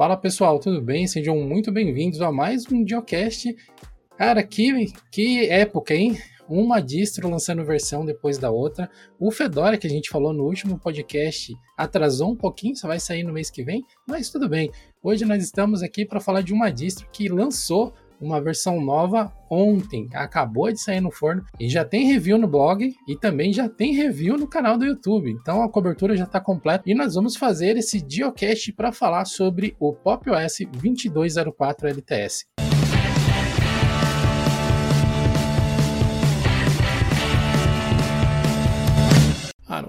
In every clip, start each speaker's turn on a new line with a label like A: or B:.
A: Fala pessoal, tudo bem? Sejam muito bem-vindos a mais um Diocast. Cara, que, que época, hein? Uma distro lançando versão depois da outra. O Fedora, que a gente falou no último podcast, atrasou um pouquinho, só vai sair no mês que vem, mas tudo bem. Hoje nós estamos aqui para falar de uma distro que lançou uma versão nova ontem, acabou de sair no forno e já tem review no blog e também já tem review no canal do YouTube. Então a cobertura já está completa e nós vamos fazer esse Diocast para falar sobre o Pop OS 2204 LTS.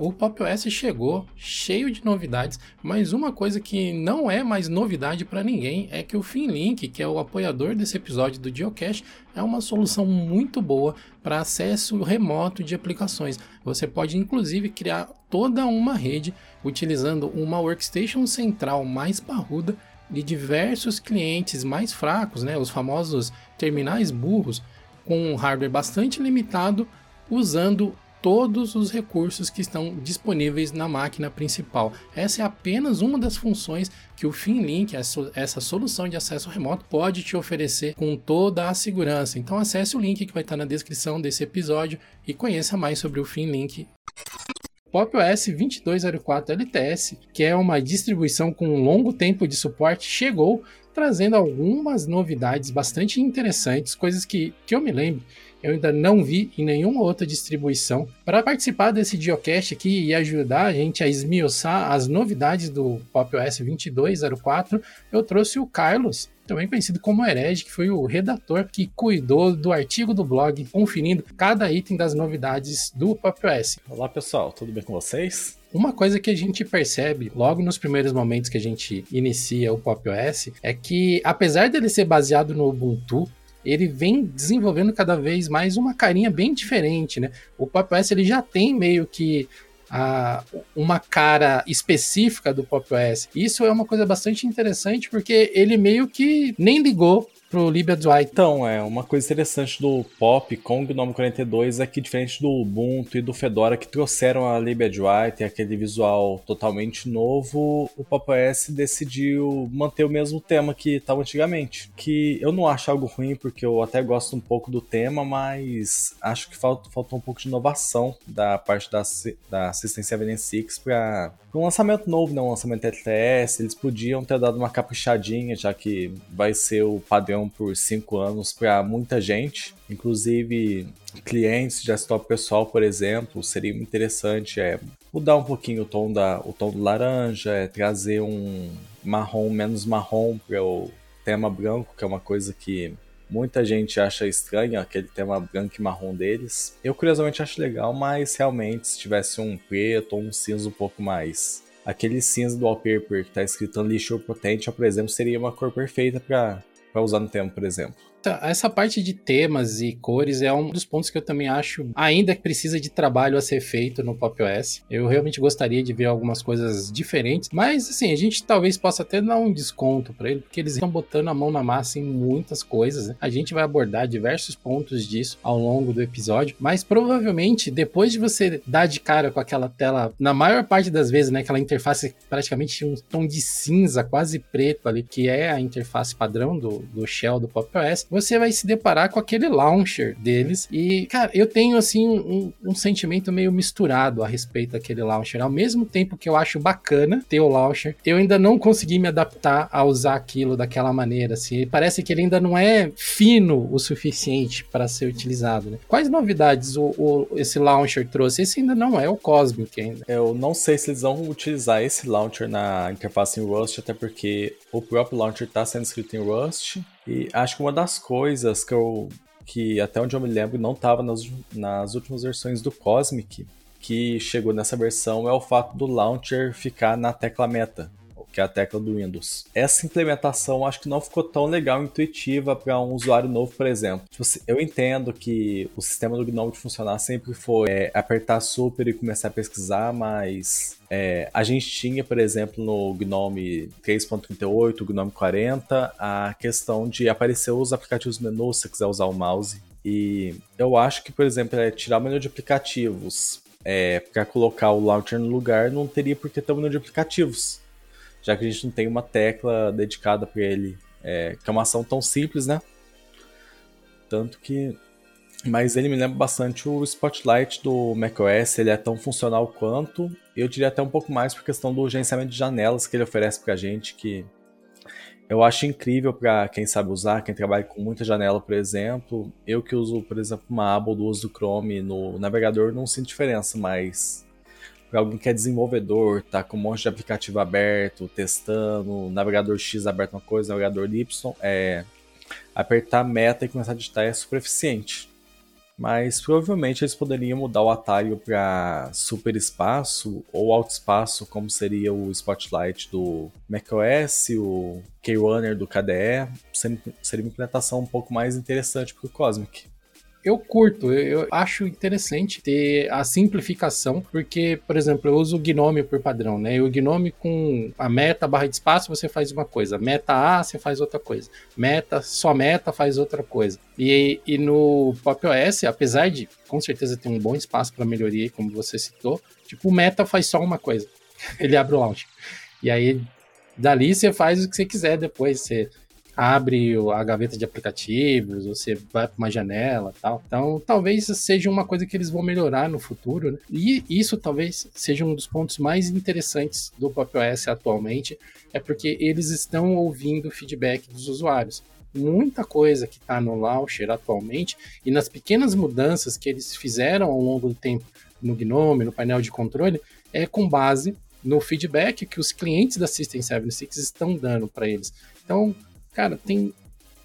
A: O Pop OS chegou cheio de novidades, mas uma coisa que não é mais novidade para ninguém é que o FinLink, que é o apoiador desse episódio do Geocache, é uma solução muito boa para acesso remoto de aplicações. Você pode inclusive criar toda uma rede utilizando uma workstation central mais parruda de diversos clientes mais fracos, né, os famosos terminais burros, com um hardware bastante limitado, usando todos os recursos que estão disponíveis na máquina principal. Essa é apenas uma das funções que o FinLink, essa solução de acesso remoto, pode te oferecer com toda a segurança. Então acesse o link que vai estar na descrição desse episódio e conheça mais sobre o FinLink. Pop OS 2204 LTS, que é uma distribuição com um longo tempo de suporte, chegou trazendo algumas novidades bastante interessantes, coisas que, que eu me lembro eu ainda não vi em nenhuma outra distribuição. Para participar desse Geocast aqui e ajudar a gente a esmiuçar as novidades do Pop OS 2204, eu trouxe o Carlos, também conhecido como Herege, que foi o redator que cuidou do artigo do blog, conferindo cada item das novidades do Pop OS.
B: Olá pessoal, tudo bem com vocês?
A: Uma coisa que a gente percebe logo nos primeiros momentos que a gente inicia o Pop OS é que, apesar dele ser baseado no Ubuntu, ele vem desenvolvendo cada vez mais uma carinha bem diferente, né? O Pop OS ele já tem meio que uma cara específica do Pop OS. Isso é uma coisa bastante interessante porque ele meio que nem ligou pro Libya Dwight.
B: Então, é uma coisa interessante do Pop com o GNOME 42 é que diferente do Ubuntu e do Fedora que trouxeram a Libya Dwight e aquele visual totalmente novo, o Pop OS decidiu manter o mesmo tema que estava antigamente. Que eu não acho algo ruim porque eu até gosto um pouco do tema, mas acho que falta, faltou um pouco de inovação da parte da, da System 76 para um lançamento novo, né? um lançamento LTS, eles podiam ter dado uma caprichadinha, já que vai ser o padrão por cinco anos para muita gente, inclusive clientes de desktop pessoal, por exemplo, seria interessante é, mudar um pouquinho o tom, da, o tom do laranja, é, trazer um marrom menos marrom para o tema branco, que é uma coisa que muita gente acha estranha, aquele tema branco e marrom deles. Eu curiosamente acho legal, mas realmente se tivesse um preto ou um cinza um pouco mais aquele cinza do wallpaper que está escrito Unleash Your Potential, por exemplo, seria uma cor perfeita para usar no tema, por exemplo.
A: Tá, essa parte de temas e cores é um dos pontos que eu também acho ainda que precisa de trabalho a ser feito no Pop OS. Eu realmente gostaria de ver algumas coisas diferentes, mas assim, a gente talvez possa até dar um desconto para ele, porque eles estão botando a mão na massa em muitas coisas. Né? A gente vai abordar diversos pontos disso ao longo do episódio, mas provavelmente depois de você dar de cara com aquela tela, na maior parte das vezes, né, aquela interface praticamente um tom de cinza, quase preto ali, que é a interface padrão do, do shell do Pop OS, você vai se deparar com aquele launcher deles. E, cara, eu tenho assim um, um sentimento meio misturado a respeito daquele launcher. Ao mesmo tempo que eu acho bacana ter o launcher, eu ainda não consegui me adaptar a usar aquilo daquela maneira. Assim, parece que ele ainda não é fino o suficiente para ser utilizado. Né? Quais novidades o, o, esse launcher trouxe? Esse ainda não é o Cosmic ainda.
B: Eu não sei se eles vão utilizar esse launcher na interface em Rust, até porque o próprio launcher está sendo escrito em Rust. E acho que uma das coisas que eu que até onde eu me lembro não estava nas, nas últimas versões do Cosmic, que chegou nessa versão, é o fato do launcher ficar na tecla meta que é a tecla do Windows. Essa implementação acho que não ficou tão legal, intuitiva para um usuário novo, por exemplo. Tipo assim, eu entendo que o sistema do GNOME de funcionar sempre foi é, apertar super e começar a pesquisar, mas é, a gente tinha, por exemplo, no GNOME 3.38, GNOME 40, a questão de aparecer os aplicativos menu se você quiser usar o mouse. E eu acho que, por exemplo, é tirar o menu de aplicativos é, para colocar o launcher no lugar, não teria por que ter o menu de aplicativos já que a gente não tem uma tecla dedicada para ele, é, que é uma ação tão simples, né? Tanto que. Mas ele me lembra bastante o Spotlight do macOS, ele é tão funcional quanto, eu diria até um pouco mais por questão do gerenciamento de janelas que ele oferece pra gente, que eu acho incrível para quem sabe usar, quem trabalha com muita janela, por exemplo. Eu que uso, por exemplo, uma aba do uso do Chrome no navegador, não sinto diferença, mas para alguém que é desenvolvedor, tá com um monte de aplicativo aberto, testando, navegador X aberto uma coisa, navegador Y, é, apertar meta e começar a digitar é super eficiente. Mas provavelmente eles poderiam mudar o atalho para super espaço ou alto espaço, como seria o Spotlight do macOS, o Keyrunner do KDE. Seria uma implementação um pouco mais interessante para o Cosmic
A: eu curto, eu, acho interessante ter a simplificação, porque, por exemplo, eu uso o Gnome por padrão, né? E o Gnome com a meta barra de espaço você faz uma coisa, meta A você faz outra coisa, meta, só meta faz outra coisa. E, e no Pop OS, apesar de com certeza ter um bom espaço para melhoria, como você citou, tipo, o meta faz só uma coisa, ele abre o launch. E aí, dali você faz o que você quiser depois, você abre a gaveta de aplicativos, você vai para uma janela tal. Então, talvez seja uma coisa que eles vão melhorar no futuro. Né? E isso talvez seja um dos pontos mais interessantes do Pop OS atualmente, é porque eles estão ouvindo o feedback dos usuários. Muita coisa que está no Launcher atualmente e nas pequenas mudanças que eles fizeram ao longo do tempo no Gnome, no painel de controle, é com base no feedback que os clientes da System 76 estão dando para eles. Então, cara, tem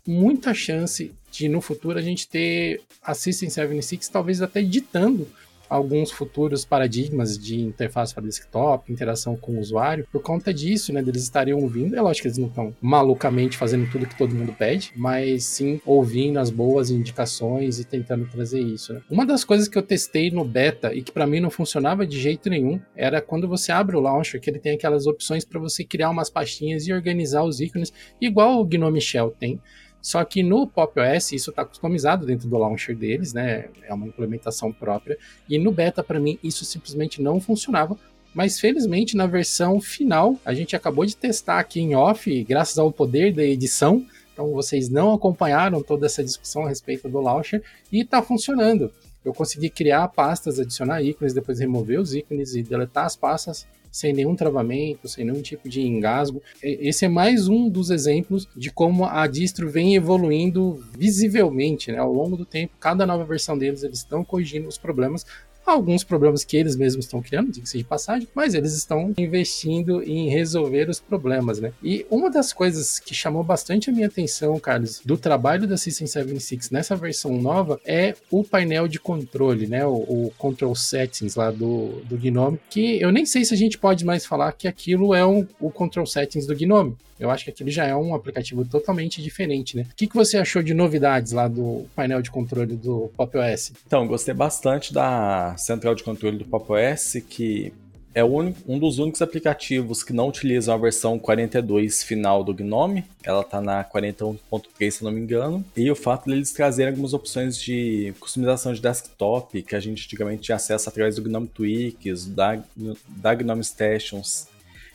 A: muita chance de no futuro a gente ter a System 76 talvez até ditando alguns futuros paradigmas de interface para desktop, interação com o usuário, por conta disso, né, deles estarem ouvindo. É lógico que eles não estão malucamente fazendo tudo que todo mundo pede, mas sim ouvindo as boas indicações e tentando trazer isso. Né? Uma das coisas que eu testei no beta e que para mim não funcionava de jeito nenhum era quando você abre o launcher, que ele tem aquelas opções para você criar umas pastinhas e organizar os ícones, igual o Gnome Shell tem. Só que no Pop OS isso está customizado dentro do launcher deles, né? É uma implementação própria. E no beta, para mim, isso simplesmente não funcionava. Mas felizmente na versão final, a gente acabou de testar aqui em off, graças ao poder da edição. Então vocês não acompanharam toda essa discussão a respeito do launcher e está funcionando. Eu consegui criar pastas, adicionar ícones, depois remover os ícones e deletar as pastas sem nenhum travamento, sem nenhum tipo de engasgo. Esse é mais um dos exemplos de como a distro vem evoluindo visivelmente né? ao longo do tempo. Cada nova versão deles, eles estão corrigindo os problemas alguns problemas que eles mesmos estão criando, diga-se de passagem, mas eles estão investindo em resolver os problemas, né? E uma das coisas que chamou bastante a minha atenção, Carlos, do trabalho da System 76 nessa versão nova é o painel de controle, né? O, o Control Settings lá do, do Gnome, que eu nem sei se a gente pode mais falar que aquilo é um, o Control Settings do Gnome. Eu acho que aquilo já é um aplicativo totalmente diferente, né? O que, que você achou de novidades lá do painel de controle do Pop OS?
B: Então, gostei bastante da central de controle do Pop OS, que é um dos únicos aplicativos que não utilizam a versão 42 final do Gnome. Ela está na 41.3, se não me engano. E o fato deles de trazerem algumas opções de customização de desktop que a gente antigamente tinha acesso através do Gnome Tweaks, da, da Gnome Stations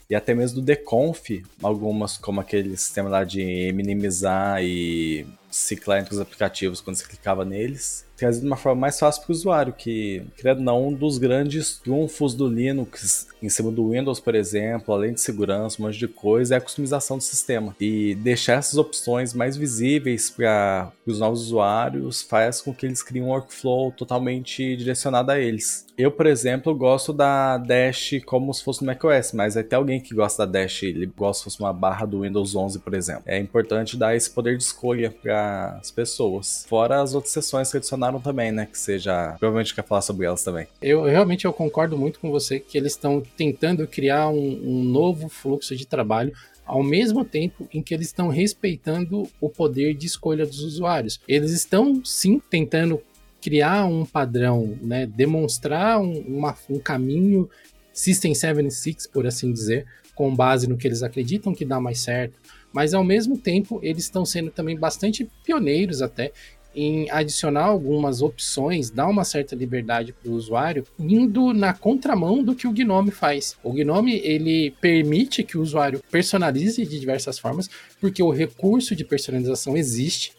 B: e até mesmo do deconf, algumas como aquele sistema lá de minimizar e ciclar entre os aplicativos quando você clicava neles trazido de uma forma mais fácil para o usuário, que, credo não, um dos grandes trunfos do Linux em cima do Windows, por exemplo, além de segurança, um monte de coisa, é a customização do sistema. E deixar essas opções mais visíveis para os novos usuários faz com que eles criem um workflow totalmente direcionado a eles. Eu, por exemplo, gosto da Dash como se fosse no macOS, mas até alguém que gosta da Dash, ele gosta se fosse uma barra do Windows 11, por exemplo. É importante dar esse poder de escolha para as pessoas. Fora as outras sessões que adicionaram também, né? Que seja. Provavelmente quer falar sobre elas também.
A: Eu realmente eu concordo muito com você que eles estão tentando criar um, um novo fluxo de trabalho ao mesmo tempo em que eles estão respeitando o poder de escolha dos usuários. Eles estão sim tentando criar um padrão, né, demonstrar um, uma, um caminho System 76, por assim dizer, com base no que eles acreditam que dá mais certo, mas ao mesmo tempo eles estão sendo também bastante pioneiros até em adicionar algumas opções, dar uma certa liberdade para o usuário, indo na contramão do que o Gnome faz. O Gnome ele permite que o usuário personalize de diversas formas, porque o recurso de personalização existe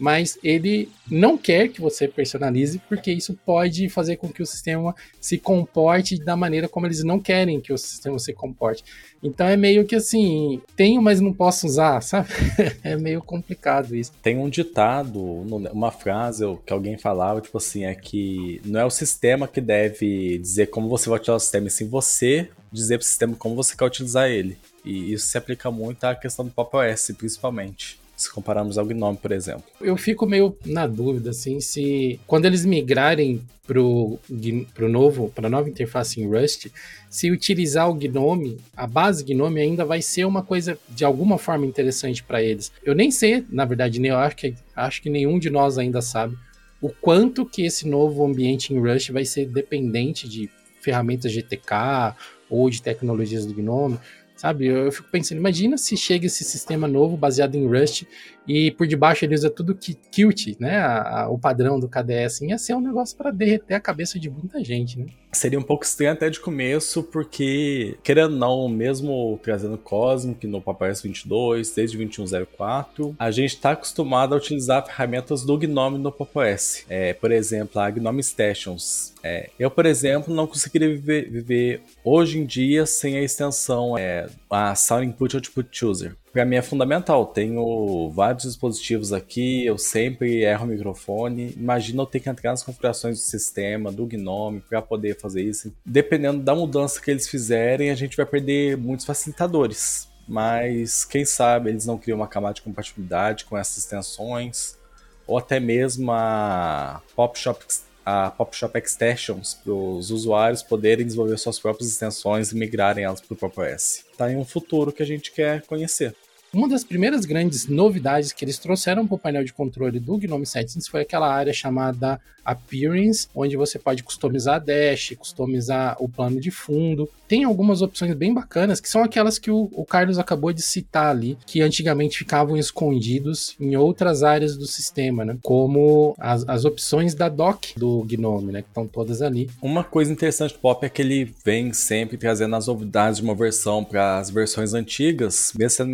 A: mas ele não quer que você personalize, porque isso pode fazer com que o sistema se comporte da maneira como eles não querem que o sistema se comporte. Então é meio que assim, tenho, mas não posso usar, sabe? é meio complicado isso.
B: Tem um ditado, uma frase que alguém falava, tipo assim, é que não é o sistema que deve dizer como você vai utilizar o sistema, e sim você dizer para o sistema como você quer utilizar ele. E isso se aplica muito à questão do Pop OS, principalmente se compararmos ao Gnome, por exemplo.
A: Eu fico meio na dúvida, assim, se quando eles migrarem pro, pro novo, para nova interface em Rust, se utilizar o Gnome, a base Gnome ainda vai ser uma coisa de alguma forma interessante para eles. Eu nem sei, na verdade, nem eu acho que acho que nenhum de nós ainda sabe o quanto que esse novo ambiente em Rust vai ser dependente de ferramentas GTK ou de tecnologias do Gnome, Sabe? Eu, eu, fico pensando, imagina se chega esse sistema novo baseado em Rust e por debaixo ele usa tudo que Qt, né? A, a, o padrão do KDE, assim, ia ser um negócio para derreter a cabeça de muita gente, né?
B: Seria um pouco estranho até de começo, porque, querendo ou não, mesmo trazendo Cosmic no Papyrus 22, desde 2104, a gente está acostumado a utilizar ferramentas do Gnome no PopOS. É, por exemplo, a Gnome Stations. É, eu, por exemplo, não conseguiria viver, viver, hoje em dia sem a extensão é, a Sound Input Output Chooser. Para mim é fundamental. Tenho vários dispositivos aqui, eu sempre erro o microfone. Imagina eu ter que entrar nas configurações do sistema, do Gnome, para poder fazer isso. Dependendo da mudança que eles fizerem, a gente vai perder muitos facilitadores. Mas quem sabe eles não criam uma camada de compatibilidade com essas extensões, ou até mesmo a PopShop a PopShop Extensions para os usuários poderem desenvolver suas próprias extensões e migrarem elas para o PopOS. Está em um futuro que a gente quer conhecer.
A: Uma das primeiras grandes novidades que eles trouxeram para o painel de controle do Gnome Settings foi aquela área chamada Appearance, onde você pode customizar a dash, customizar o plano de fundo. Tem algumas opções bem bacanas, que são aquelas que o, o Carlos acabou de citar ali, que antigamente ficavam escondidos em outras áreas do sistema, né? Como as, as opções da dock do Gnome, né? Que estão todas ali.
B: Uma coisa interessante do Pop é que ele vem sempre trazendo as novidades de uma versão para as versões antigas, mesmo sendo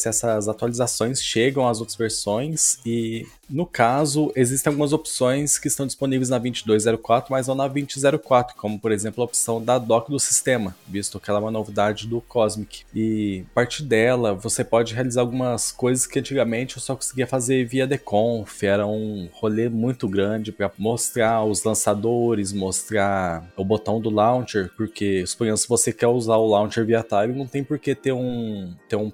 B: MTLS, essas atualizações chegam às outras versões e no caso, existem algumas opções que estão disponíveis na 2204, mas não na 2004, como por exemplo a opção da dock do sistema, visto que ela é uma novidade do Cosmic. E a partir dela, você pode realizar algumas coisas que antigamente eu só conseguia fazer via deconf, era um rolê muito grande para mostrar os lançadores, mostrar o botão do launcher, porque suponhamos se você quer usar o launcher via Atari, não tem por que ter um ter um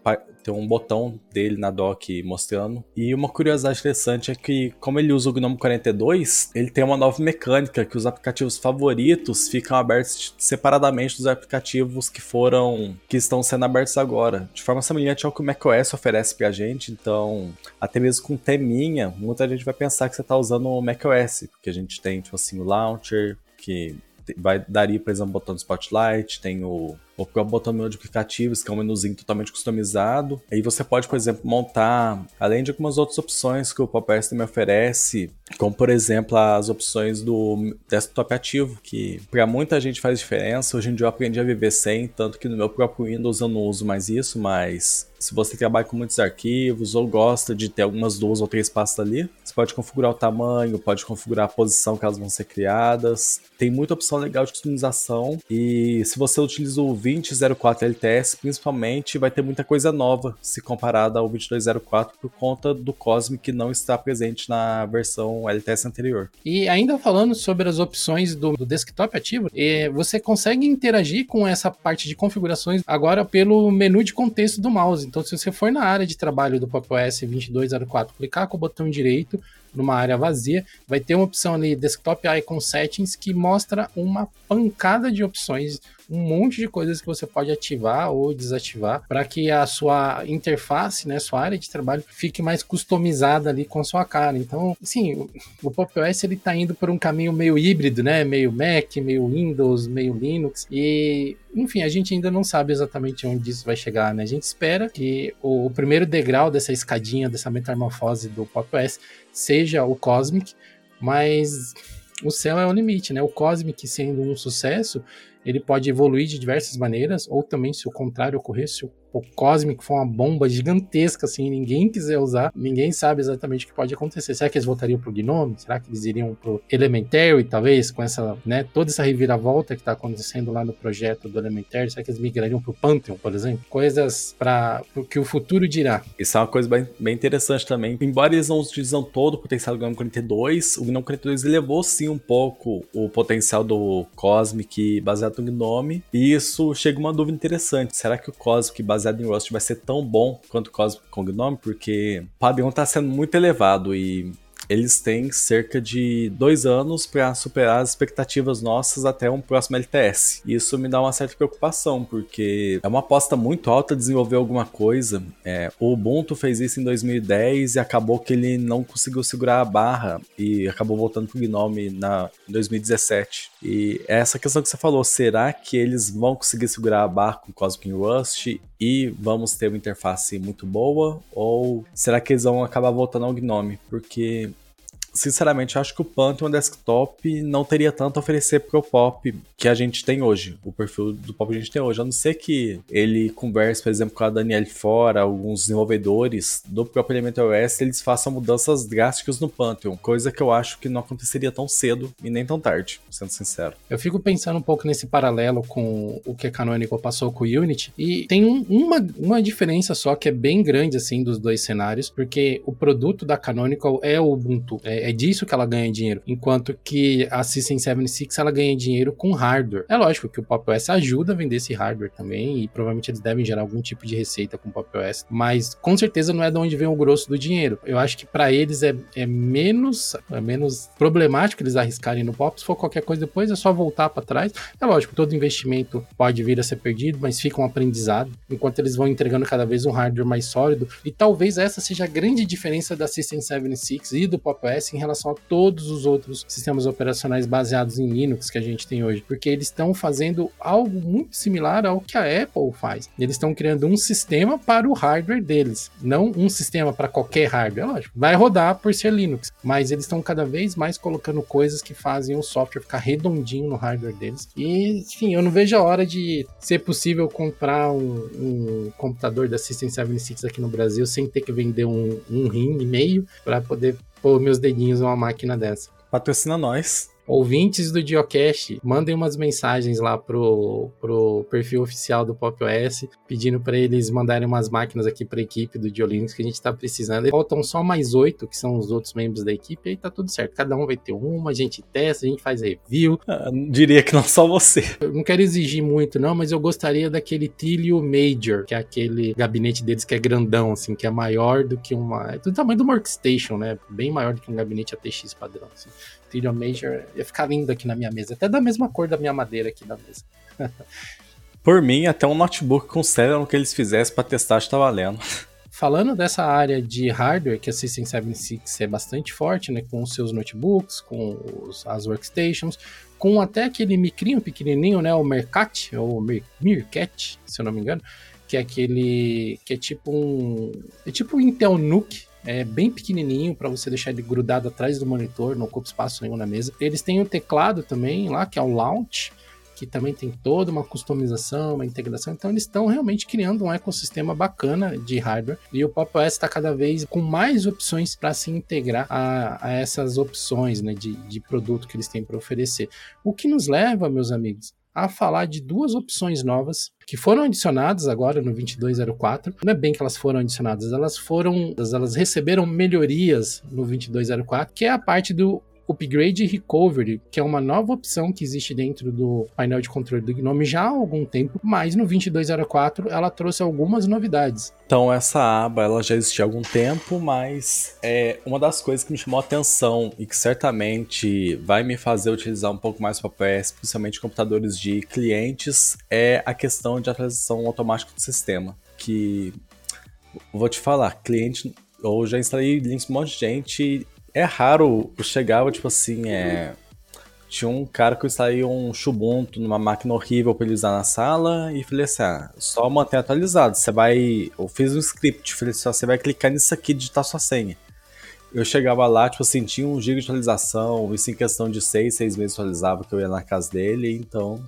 B: tem um botão dele na dock mostrando. E uma curiosidade interessante é que, como ele usa o GNOME 42, ele tem uma nova mecânica que os aplicativos favoritos ficam abertos separadamente dos aplicativos que foram que estão sendo abertos agora, de forma semelhante ao que o macOS oferece pra gente. Então, até mesmo com teminha, muita gente vai pensar que você está usando o macOS, porque a gente tem tipo assim o launcher que vai daria, por exemplo, o botão do Spotlight, tem o ou para o botão de aplicativos, que é um menuzinho totalmente customizado. Aí você pode, por exemplo, montar, além de algumas outras opções que o PopOS também oferece, como por exemplo as opções do desktop ativo, que para muita gente faz diferença. Hoje em dia eu aprendi a viver sem, tanto que no meu próprio Windows eu não uso mais isso, mas se você trabalha com muitos arquivos ou gosta de ter algumas duas ou três pastas ali, você pode configurar o tamanho, pode configurar a posição que elas vão ser criadas. Tem muita opção legal de customização e se você utiliza o 2004 LTS, principalmente, vai ter muita coisa nova se comparada ao 2204 por conta do Cosmic que não está presente na versão LTS anterior.
A: E ainda falando sobre as opções do, do desktop ativo, eh, você consegue interagir com essa parte de configurações agora pelo menu de contexto do mouse. Então, se você for na área de trabalho do Pop OS 2204, clicar com o botão direito, numa área vazia, vai ter uma opção ali, Desktop Icon Settings, que mostra uma pancada de opções um monte de coisas que você pode ativar ou desativar para que a sua interface, né, sua área de trabalho fique mais customizada ali com a sua cara. Então, sim, o Pop OS ele tá indo por um caminho meio híbrido, né, meio Mac, meio Windows, meio Linux e enfim, a gente ainda não sabe exatamente onde isso vai chegar, né? A gente espera que o, primeiro degrau dessa escadinha, dessa metamorfose do Pop OS seja o Cosmic, mas o céu é o limite, né? O Cosmic sendo um sucesso, ele pode evoluir de diversas maneiras, ou também se o contrário ocorrer, se o o Cosmic foi uma bomba gigantesca, assim, ninguém quiser usar, ninguém sabe exatamente o que pode acontecer. Será que eles voltariam pro Gnome? Será que eles iriam pro Elementary, talvez, com essa, né, toda essa reviravolta que tá acontecendo lá no projeto do Elementary? Será que eles migrariam pro Pantheon, por exemplo? Coisas para o que o futuro dirá.
B: Isso é uma coisa bem, bem interessante também. Embora eles não utilizam todo o potencial do Gnome 42, o Gnome 42 levou sim um pouco o potencial do Cosmic baseado no Gnome, e isso chega uma dúvida interessante. Será que o Cosmic baseado baseado em Rust vai ser tão bom quanto Cosmic Gnome, porque o padrão está sendo muito elevado e eles têm cerca de dois anos para superar as expectativas nossas até um próximo LTS. Isso me dá uma certa preocupação, porque é uma aposta muito alta desenvolver alguma coisa. É, o Ubuntu fez isso em 2010 e acabou que ele não conseguiu segurar a barra e acabou voltando para o Gnome na, em 2017. E é essa questão que você falou, será que eles vão conseguir segurar a barra com Cosmic Rust e vamos ter uma interface muito boa? Ou será que eles vão acabar voltando ao Gnome? Porque sinceramente, acho que o Pantheon Desktop não teria tanto a oferecer pro Pop que a gente tem hoje, o perfil do Pop que a gente tem hoje. A não ser que ele converse, por exemplo, com a Danielle fora, alguns desenvolvedores do próprio Elementor OS, eles façam mudanças drásticas no Pantheon, coisa que eu acho que não aconteceria tão cedo e nem tão tarde, sendo sincero.
A: Eu fico pensando um pouco nesse paralelo com o que a Canonical passou com o Unity, e tem um, uma, uma diferença só que é bem grande, assim, dos dois cenários, porque o produto da Canonical é o Ubuntu, é, é disso que ela ganha dinheiro. Enquanto que a System 76 ela ganha dinheiro com hardware. É lógico que o Pop OS ajuda a vender esse hardware também e provavelmente eles devem gerar algum tipo de receita com o Pop OS, mas com certeza não é de onde vem o grosso do dinheiro. Eu acho que para eles é, é menos é menos problemático eles arriscarem no Pop. Se for qualquer coisa depois é só voltar para trás. É lógico, todo investimento pode vir a ser perdido, mas fica um aprendizado enquanto eles vão entregando cada vez um hardware mais sólido. E talvez essa seja a grande diferença da System 76 e do Pop OS em relação a todos os outros sistemas operacionais baseados em Linux que a gente tem hoje, porque eles estão fazendo algo muito similar ao que a Apple faz. Eles estão criando um sistema para o hardware deles, não um sistema para qualquer hardware. Lógico, vai rodar por ser Linux, mas eles estão cada vez mais colocando coisas que fazem o software ficar redondinho no hardware deles. E, enfim, eu não vejo a hora de ser possível comprar um, um computador da System 76 aqui no Brasil sem ter que vender um, um rim e meio para poder pôr meus dedinhos numa máquina dessa.
B: Patrocina nós
A: ouvintes do Geocache, mandem umas mensagens lá pro, pro perfil oficial do Pop OS, pedindo para eles mandarem umas máquinas aqui para a equipe do Geolinux que a gente tá precisando. E faltam só mais oito, que são os outros membros da equipe, e aí tá tudo certo. Cada um vai ter uma, a gente testa, a gente faz review.
B: Ah, diria que não só você.
A: Eu não quero exigir muito, não, mas eu gostaria daquele Tilio Major, que é aquele gabinete deles que é grandão, assim, que é maior do que uma. É do tamanho do Workstation, né? Bem maior do que um gabinete ATX padrão, assim. Tyrion Major ia ficar lindo aqui na minha mesa. Até da mesma cor da minha madeira aqui na mesa.
B: Por mim, até um notebook com Celeron que eles fizessem para testar está valendo.
A: Falando dessa área de hardware, que a System 76 é bastante forte, né, com os seus notebooks, com os, as workstations, com até aquele micrinho pequenininho, né, o Mercat, ou Mer Meerkat, se eu não me engano, que é aquele que é tipo um é tipo um Intel NUC, é bem pequenininho para você deixar ele grudado atrás do monitor, não ocupa espaço nenhum na mesa. Eles têm um teclado também lá, que é o Launch, que também tem toda uma customização, uma integração. Então eles estão realmente criando um ecossistema bacana de hardware e o Pop OS está cada vez com mais opções para se integrar a, a, essas opções né, de, de produto que eles têm para oferecer. O que nos leva, meus amigos, a falar de duas opções novas que foram adicionadas agora no 2204. Não é bem que elas foram adicionadas, elas foram, elas receberam melhorias no 2204, que é a parte do Upgrade Recovery, que é uma nova opção que existe dentro do painel de controle do Gnome já há algum tempo, mas no 2204 ela trouxe algumas novidades.
B: Então essa aba ela já existia há algum tempo, mas é uma das coisas que me chamou a atenção e que certamente vai me fazer utilizar um pouco mais o PS, principalmente computadores de clientes, é a questão de atualização automática do sistema, que vou te falar, cliente eu já instalei links um monte de gente é raro chegar, tipo assim, é. Tinha um cara que instalou um Ubuntu numa máquina horrível pra ele usar na sala e falei assim: ah, só manter atualizado. Você vai. Eu fiz um script, falei assim: você vai clicar nisso aqui e digitar sua senha. eu chegava lá, tipo assim, tinha um giga de atualização, isso em questão de seis, seis meses atualizava que eu ia na casa dele, então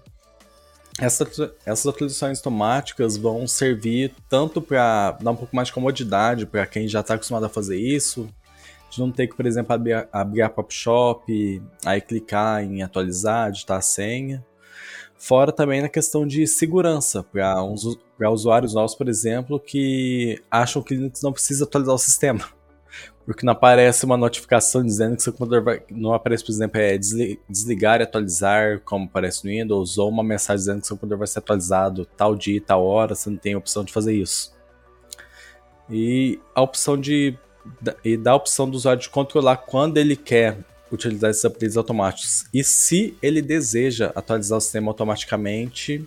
B: essa, essas atualizações automáticas vão servir tanto para dar um pouco mais de comodidade para quem já está acostumado a fazer isso, de não ter que, por exemplo, abrir, abrir a Pop Shop, aí clicar em atualizar, digitar a senha. Fora também na questão de segurança, para usuários novos, por exemplo, que acham que Linux não precisa atualizar o sistema. Porque não aparece uma notificação dizendo que seu computador vai. Não aparece, por exemplo, é desligar e atualizar, como aparece no Windows, ou uma mensagem dizendo que seu computador vai ser atualizado tal dia, tal hora, você não tem a opção de fazer isso. E a opção de. E dá a opção do usuário de controlar quando ele quer utilizar esses updates automáticos. E se ele deseja atualizar o sistema automaticamente,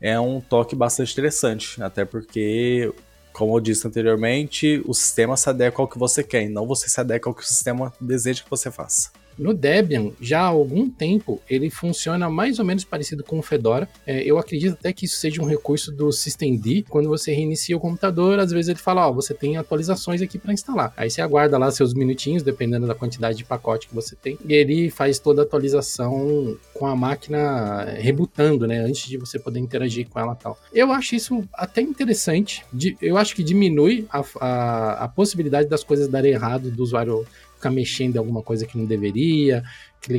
B: é um toque bastante interessante, até porque como eu disse anteriormente, o sistema se adequa ao que você quer e não você se adequa ao que o sistema deseja que você faça.
A: No Debian, já há algum tempo, ele funciona mais ou menos parecido com o Fedora. É, eu acredito até que isso seja um recurso do Systemd. Quando você reinicia o computador, às vezes ele fala: Ó, oh, você tem atualizações aqui para instalar. Aí você aguarda lá seus minutinhos, dependendo da quantidade de pacote que você tem, e ele faz toda a atualização com a máquina rebutando, né? Antes de você poder interagir com ela tal. Eu acho isso até interessante. Eu acho que diminui a, a, a possibilidade das coisas darem errado do usuário ficar mexendo em alguma coisa que não deveria,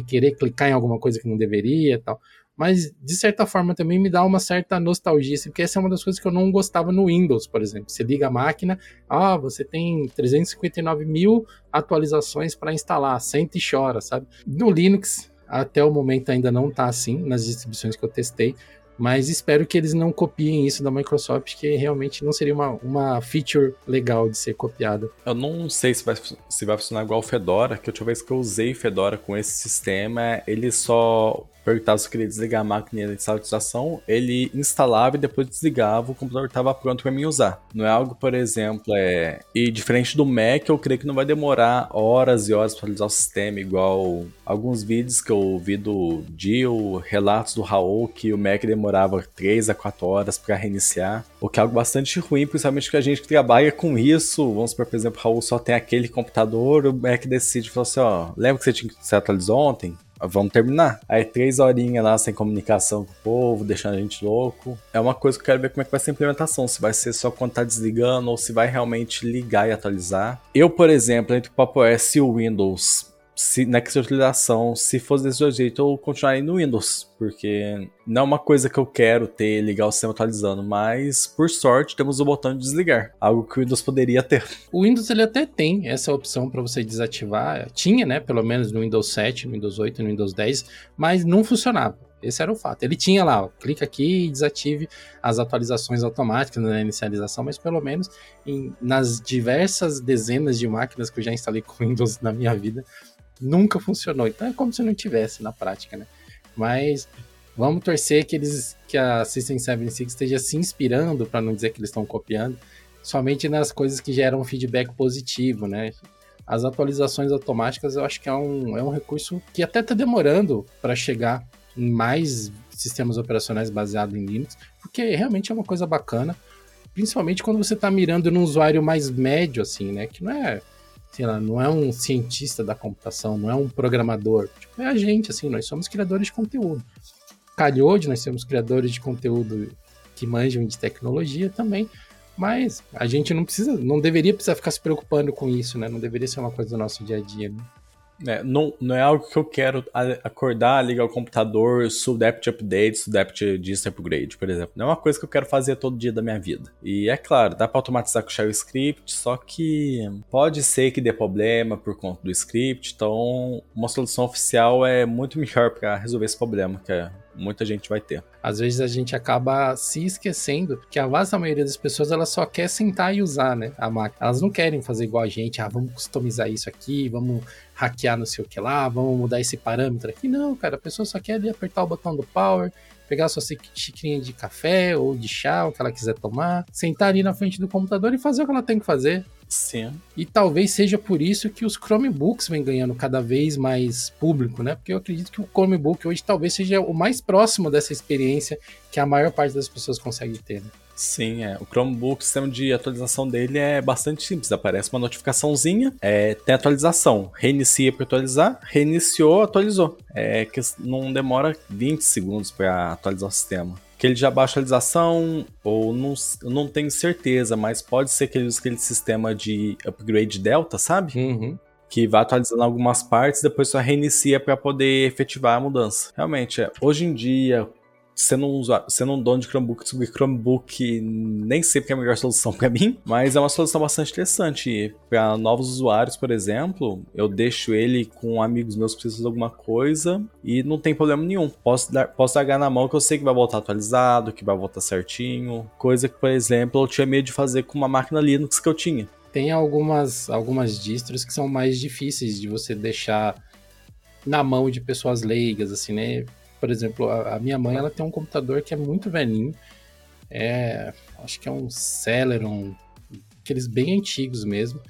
A: querer clicar em alguma coisa que não deveria e tal. Mas, de certa forma, também me dá uma certa nostalgia, assim, porque essa é uma das coisas que eu não gostava no Windows, por exemplo. Você liga a máquina, ah, você tem 359 mil atualizações para instalar, sente e chora, sabe? No Linux, até o momento ainda não está assim, nas distribuições que eu testei. Mas espero que eles não copiem isso da Microsoft, que realmente não seria uma, uma feature legal de ser copiada.
B: Eu não sei se vai, se vai funcionar igual o Fedora, que a última vez que eu usei Fedora com esse sistema, ele só perguntava se queria desligar a máquina de atualização, ele instalava e depois desligava, o computador estava pronto para mim usar. Não é algo, por exemplo, é. E diferente do Mac, eu creio que não vai demorar horas e horas para atualizar o sistema, igual alguns vídeos que eu vi do Dio, relatos do Raul, que o Mac demorava 3 a 4 horas para reiniciar, o que é algo bastante ruim, principalmente que a gente que trabalha com isso, vamos supor, por exemplo, o Raul só tem aquele computador, o Mac decide, falar assim, ó, lembra que você tinha que atualizar ontem? Vamos terminar. Aí três horinhas lá sem comunicação com o povo, deixando a gente louco. É uma coisa que eu quero ver como é que vai ser a implementação. Se vai ser só quando tá desligando ou se vai realmente ligar e atualizar. Eu, por exemplo, entre o Papo OS e o Windows, se, nessa utilização, se fosse desse jeito, eu continuaria no Windows, porque não é uma coisa que eu quero ter, ligar o sistema atualizando, mas por sorte temos o botão de desligar, algo que o Windows poderia ter.
A: O Windows ele até tem essa opção para você desativar, tinha, né, pelo menos no Windows 7, no Windows 8, no Windows 10, mas não funcionava. Esse era o fato. Ele tinha lá, ó, clica aqui e desative as atualizações automáticas na inicialização, mas pelo menos em, nas diversas dezenas de máquinas que eu já instalei com Windows na minha vida, nunca funcionou. Então é como se não tivesse na prática, né? Mas vamos torcer que eles que a System 76 esteja se inspirando, para não dizer que eles estão copiando, somente nas coisas que geram feedback positivo, né? As atualizações automáticas eu acho que é um, é um recurso que até está demorando para chegar em mais sistemas operacionais baseados em Linux, porque realmente é uma coisa bacana, principalmente quando você está mirando num usuário mais médio, assim, né? Que não é sei lá, não é um cientista da computação, não é um programador. Tipo, é a gente, assim, nós somos criadores de conteúdo. Calhou de nós sermos criadores de conteúdo que manjam de tecnologia também, mas a gente não precisa, não deveria precisar ficar se preocupando com isso, né? Não deveria ser uma coisa do nosso dia a dia. Né?
B: É, não, não é algo que eu quero acordar, ligar o computador, subdept update, subdept dist upgrade, por exemplo. Não é uma coisa que eu quero fazer todo dia da minha vida. E é claro, dá para automatizar com o shell script, só que pode ser que dê problema por conta do script, então uma solução oficial é muito melhor para resolver esse problema, que muita gente vai ter.
A: Às vezes a gente acaba se esquecendo que a vasta maioria das pessoas ela só quer sentar e usar, né, a máquina. Elas não querem fazer igual a gente, ah, vamos customizar isso aqui, vamos hackear não sei o que lá, vamos mudar esse parâmetro aqui. Não, cara, a pessoa só quer ali apertar o botão do power, pegar sua xicrinha de café ou de chá, o que ela quiser tomar, sentar ali na frente do computador e fazer o que ela tem que fazer.
B: Sim.
A: E talvez seja por isso que os Chromebooks vêm ganhando cada vez mais público, né? Porque eu acredito que o Chromebook hoje talvez seja o mais próximo dessa experiência que a maior parte das pessoas consegue ter. Né?
B: Sim, é. O Chromebook, o sistema de atualização dele é bastante simples. Aparece uma notificaçãozinha, é, tem atualização. Reinicia para atualizar, reiniciou, atualizou. É que não demora 20 segundos para atualizar o sistema. Que ele já baixa a atualização, ou não, não tenho certeza, mas pode ser que ele use aquele sistema de upgrade Delta, sabe?
A: Uhum
B: que vai atualizando algumas partes, depois só reinicia para poder efetivar a mudança. Realmente, é, hoje em dia, sendo um, sendo um dono de Chromebook, descobrir Chromebook nem sempre é a melhor solução para mim, mas é uma solução bastante interessante. Para novos usuários, por exemplo, eu deixo ele com amigos meus que precisam de alguma coisa e não tem problema nenhum. Posso, dar, posso largar na mão que eu sei que vai voltar atualizado, que vai voltar certinho. Coisa que, por exemplo, eu tinha medo de fazer com uma máquina Linux que eu tinha.
A: Tem algumas, algumas distros que são mais difíceis de você deixar na mão de pessoas leigas, assim, né? Por exemplo, a, a, minha mãe ela tem um computador que é muito velhinho. É, acho que é um Celeron, aqueles bem antigos mesmo.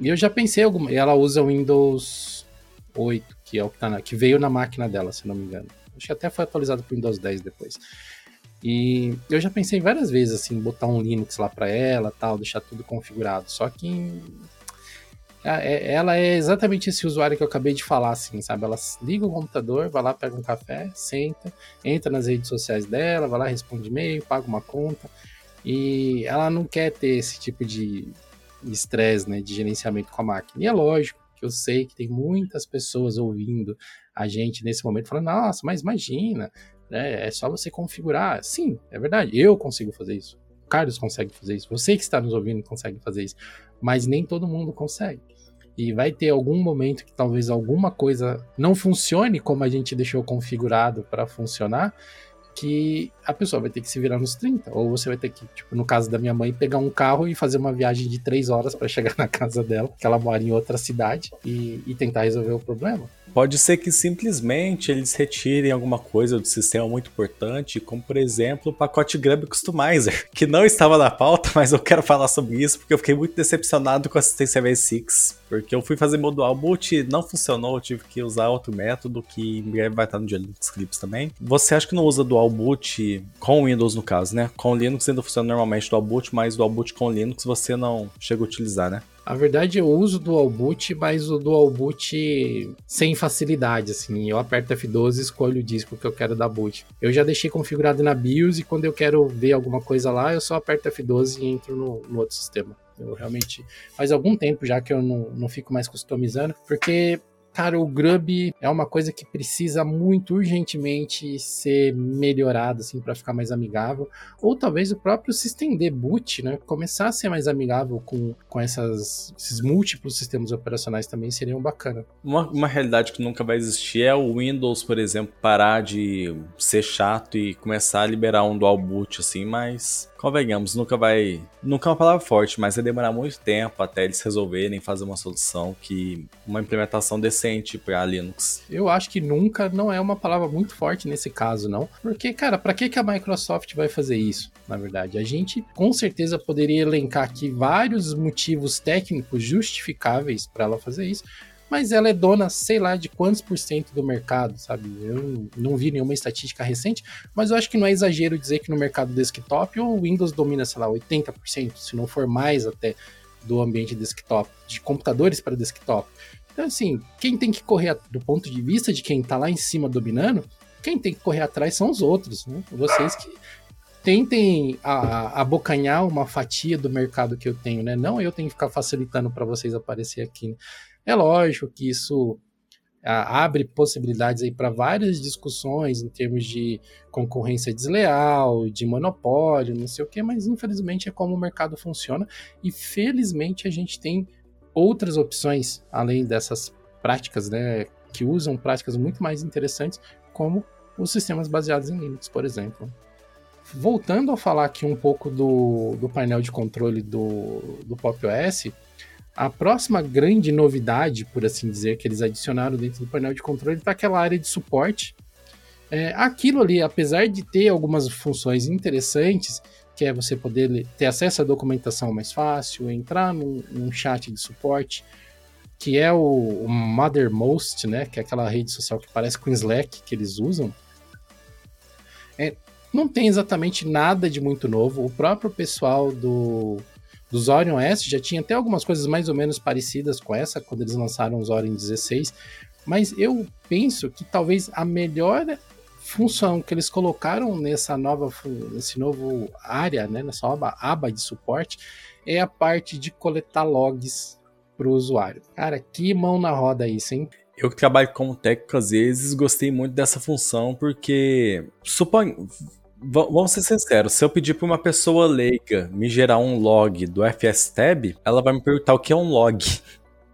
A: E eu já pensei alguma. Ela usa o Windows 8, que é o que, tá na, que veio na máquina dela, se não me engano. Acho que até foi atualizado para o Windows 10 depois. E eu já pensei várias vezes assim, botar um Linux lá para ela, tal, deixar tudo configurado. Só que ela é exatamente esse usuário que eu acabei de falar, assim, sabe? Ela liga o computador, vai lá, pega um café, senta, entra nas redes sociais dela, vai lá, responde e-mail, paga uma conta. E ela não quer ter esse tipo de estresse, né, de gerenciamento com a máquina. E é lógico que eu sei que tem muitas pessoas ouvindo a gente nesse momento falando, nossa, mas imagina, né, é só você configurar. Sim, é verdade, eu consigo fazer isso. Carlos consegue fazer isso. Você que está nos ouvindo consegue fazer isso. Mas nem todo mundo consegue. E vai ter algum momento que talvez alguma coisa não funcione como a gente deixou configurado para funcionar, que a pessoa vai ter que se virar nos 30. Ou você vai ter que, tipo, no caso da minha mãe, pegar um carro e fazer uma viagem de 3 horas para chegar na casa dela, que ela mora em outra cidade, e, e tentar resolver o problema.
B: Pode ser que simplesmente eles retirem alguma coisa do sistema muito importante, como por exemplo o pacote Grub Customizer, que não estava na pauta, mas eu quero falar sobre isso porque eu fiquei muito decepcionado com a assistência V6, porque eu fui fazer modual boot, não funcionou, eu tive que usar outro método que em breve vai estar no Linux Clips também. Você acha que não usa dual boot com Windows no caso, né? Com Linux ainda funciona normalmente dual boot, mas dual boot com Linux você não chega a utilizar, né?
A: A verdade, eu uso o Dual Boot, mas o Dual Boot sem facilidade, assim. Eu aperto F12 e escolho o disco que eu quero dar boot. Eu já deixei configurado na BIOS e quando eu quero ver alguma coisa lá, eu só aperto F12 e entro no, no outro sistema. Eu realmente faz algum tempo já que eu não, não fico mais customizando, porque Cara, o Grub é uma coisa que precisa muito urgentemente ser melhorado, assim, para ficar mais amigável. Ou talvez o próprio System Boot, né? Começar a ser mais amigável com, com essas, esses múltiplos sistemas operacionais também seriam bacana.
B: Uma, uma realidade que nunca vai existir é o Windows, por exemplo, parar de ser chato e começar a liberar um dual boot, assim, mas convenhamos, nunca vai. Nunca é uma palavra forte, mas vai demorar muito tempo até eles resolverem fazer uma solução que. uma implementação decente para Linux.
A: Eu acho que nunca não é uma palavra muito forte nesse caso, não. Porque, cara, para que, que a Microsoft vai fazer isso? Na verdade, a gente com certeza poderia elencar aqui vários motivos técnicos justificáveis para ela fazer isso mas ela é dona, sei lá, de quantos por cento do mercado, sabe? Eu não vi nenhuma estatística recente, mas eu acho que não é exagero dizer que no mercado desktop o Windows domina, sei lá, 80%, se não for mais até, do ambiente desktop, de computadores para desktop. Então, assim, quem tem que correr do ponto de vista de quem está lá em cima dominando, quem tem que correr atrás são os outros, né? Vocês que tentem abocanhar uma fatia do mercado que eu tenho, né? Não eu tenho que ficar facilitando para vocês aparecer aqui. Né? É lógico que isso ah, abre possibilidades aí para várias discussões em termos de concorrência desleal, de monopólio, não sei o que, mas infelizmente é como o mercado funciona e felizmente a gente tem outras opções além dessas práticas, né, que usam práticas muito mais interessantes, como os sistemas baseados em Linux, por exemplo. Voltando a falar aqui um pouco do, do painel de controle do, do Pop OS, a próxima grande novidade, por assim dizer, que eles adicionaram dentro do painel de controle está aquela área de suporte. É, aquilo ali, apesar de ter algumas funções interessantes, que é você poder ter acesso à documentação mais fácil, entrar num, num chat de suporte, que é o, o Mothermost, né, que é aquela rede social que parece com Slack que eles usam. É, não tem exatamente nada de muito novo. O próprio pessoal do, do Zorion S já tinha até algumas coisas mais ou menos parecidas com essa, quando eles lançaram o Zorion 16. Mas eu penso que talvez a melhor função que eles colocaram nessa nova, nesse novo área, né, nessa aba, aba de suporte, é a parte de coletar logs para o usuário. Cara, que mão na roda isso, hein?
B: Eu que trabalho como técnico às vezes gostei muito dessa função porque supõe Vamos ser sinceros, se eu pedir para uma pessoa leiga me gerar um log do FSTab, ela vai me perguntar o que é um log.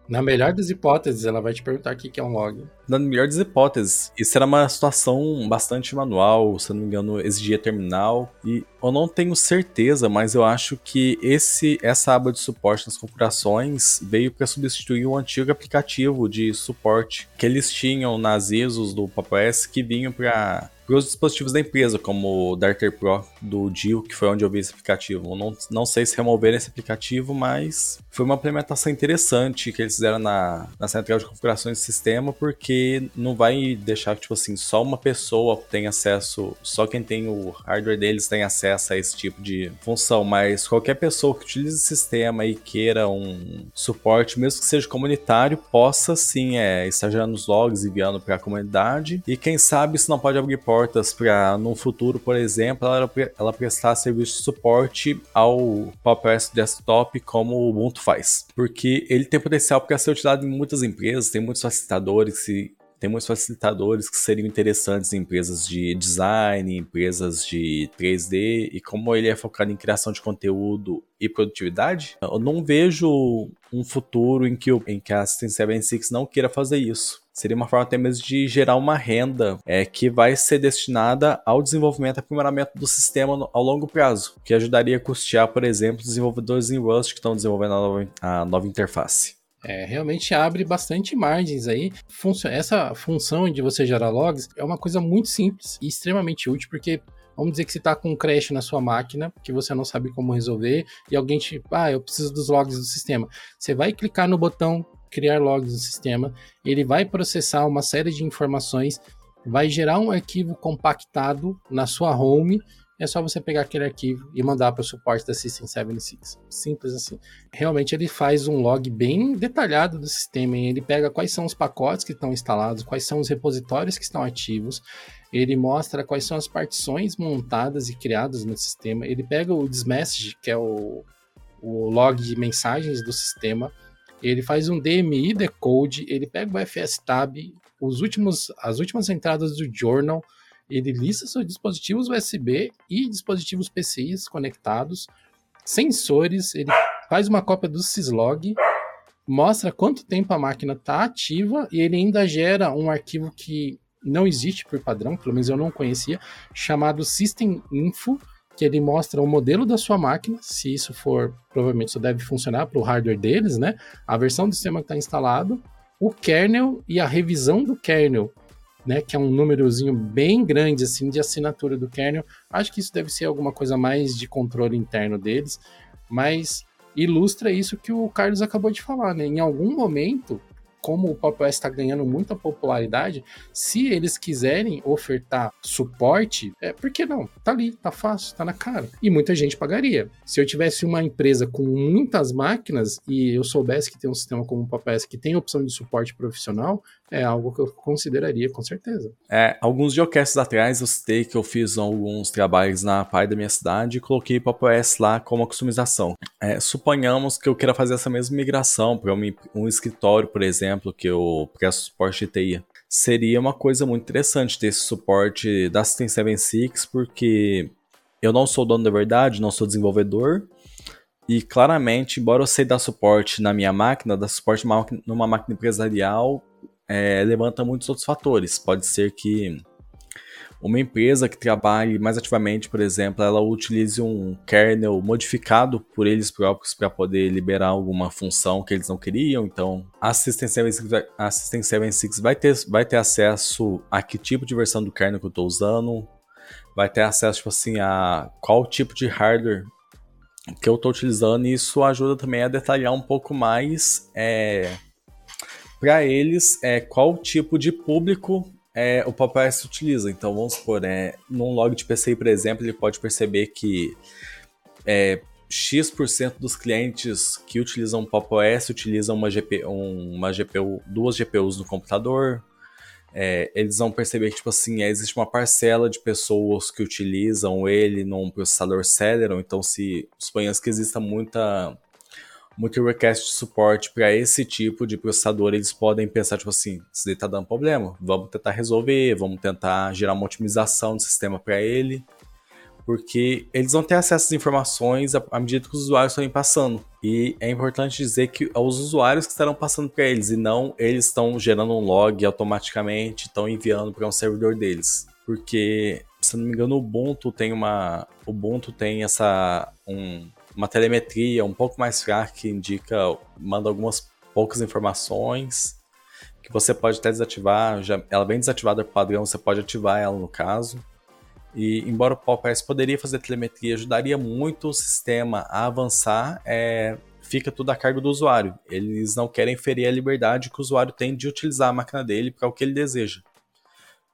A: Na melhor das hipóteses, ela vai te perguntar o que é um log.
B: Na melhor das hipóteses. Isso era uma situação bastante manual, se eu não me engano, exigia terminal. E eu não tenho certeza, mas eu acho que esse essa aba de suporte nas configurações veio para substituir o antigo aplicativo de suporte que eles tinham nas ISOs do PopOS que vinham para para os dispositivos da empresa, como o Darter Pro do Dio, que foi onde eu vi esse aplicativo. Não, não sei se remover esse aplicativo, mas foi uma implementação interessante que eles fizeram na, na central de configurações do sistema, porque não vai deixar que, tipo assim, só uma pessoa tem acesso, só quem tem o hardware deles tem acesso a esse tipo de função, mas qualquer pessoa que utilize o sistema e queira um suporte, mesmo que seja comunitário, possa sim é, estar gerando os logs, enviando para a comunidade, e quem sabe isso não pode abrir portas portas para, no futuro, por exemplo, ela, ela prestar serviço de suporte ao PopOS Desktop como o Ubuntu faz. Porque ele tem potencial para ser utilizado em muitas empresas, tem muitos facilitadores que tem muitos facilitadores que seriam interessantes em empresas de design, empresas de 3D, e como ele é focado em criação de conteúdo e produtividade, eu não vejo um futuro em que, em que a System 76 não queira fazer isso. Seria uma forma até mesmo de gerar uma renda é, que vai ser destinada ao desenvolvimento e aprimoramento do sistema no, ao longo prazo, que ajudaria a custear, por exemplo, desenvolvedores em Rust que estão desenvolvendo a nova, a nova interface.
A: É, realmente abre bastante margens aí. Essa função de você gerar logs é uma coisa muito simples e extremamente útil, porque vamos dizer que você está com um crash na sua máquina, que você não sabe como resolver, e alguém te, ah, eu preciso dos logs do sistema. Você vai clicar no botão criar logs no sistema, ele vai processar uma série de informações, vai gerar um arquivo compactado na sua home é só você pegar aquele arquivo e mandar para o suporte da System76. Simples assim. Realmente ele faz um log bem detalhado do sistema. Hein? Ele pega quais são os pacotes que estão instalados, quais são os repositórios que estão ativos. Ele mostra quais são as partições montadas e criadas no sistema. Ele pega o dismessage, que é o, o log de mensagens do sistema. Ele faz um DMI decode. Ele pega o FSTab, os últimos, as últimas entradas do journal ele lista seus dispositivos USB e dispositivos PCIs conectados, sensores, ele faz uma cópia do syslog, mostra quanto tempo a máquina está ativa e ele ainda gera um arquivo que não existe por padrão, pelo menos eu não conhecia, chamado System Info, que ele mostra o modelo da sua máquina, se isso for, provavelmente isso deve funcionar para o hardware deles, né? A versão do sistema que está instalado, o kernel e a revisão do kernel né, que é um númerozinho bem grande assim de assinatura do kernel. Acho que isso deve ser alguma coisa mais de controle interno deles, mas ilustra isso que o Carlos acabou de falar, né? Em algum momento como o OS está ganhando muita popularidade, se eles quiserem ofertar suporte, é, por que não? Tá ali, tá fácil, tá na cara. E muita gente pagaria. Se eu tivesse uma empresa com muitas máquinas e eu soubesse que tem um sistema como o Pop OS que tem opção de suporte profissional, é algo que eu consideraria, com certeza.
B: É, alguns geocasts atrás eu citei que eu fiz alguns trabalhos na pai da minha cidade e coloquei Pop OS lá como customização. É, suponhamos que eu queira fazer essa mesma migração para um, um escritório, por exemplo, exemplo, que eu presto suporte de TI. Seria uma coisa muito interessante ter esse suporte da System 76, porque eu não sou dono da verdade, não sou desenvolvedor, e claramente, embora eu sei dar suporte na minha máquina, dar suporte numa máquina empresarial, é, levanta muitos outros fatores. Pode ser que uma empresa que trabalhe mais ativamente, por exemplo, ela utilize um kernel modificado por eles próprios para poder liberar alguma função que eles não queriam. Então, a System 76 vai, a System 76 vai, ter, vai ter acesso a que tipo de versão do kernel que eu estou usando, vai ter acesso tipo assim, a qual tipo de hardware que eu estou utilizando, e isso ajuda também a detalhar um pouco mais é, para eles é, qual tipo de público é, o PopOS utiliza. Então, vamos supor, é, num log de PCI, por exemplo, ele pode perceber que é, X% dos clientes que utilizam PopOS utilizam uma, GP, uma GPU, duas GPUs no computador. É, eles vão perceber que, tipo assim, existe uma parcela de pessoas que utilizam ele num processador Celeron. Então, se suponhamos que exista muita muito request de suporte para esse tipo de processador, eles podem pensar, tipo assim, isso daí tá dando problema, vamos tentar resolver, vamos tentar gerar uma otimização do sistema para ele, porque eles vão ter acesso às informações à medida que os usuários estão passando. E é importante dizer que é os usuários que estarão passando para eles, e não eles estão gerando um log automaticamente, estão enviando para um servidor deles. Porque, se não me engano, o Ubuntu tem uma. O Ubuntu tem essa. Um, uma telemetria um pouco mais fraca que indica, manda algumas poucas informações que você pode até desativar, já, ela vem desativada por padrão, você pode ativar ela no caso. E embora o PopOS poderia fazer telemetria, ajudaria muito o sistema a avançar, é, fica tudo a cargo do usuário. Eles não querem ferir a liberdade que o usuário tem de utilizar a máquina dele para o que ele deseja.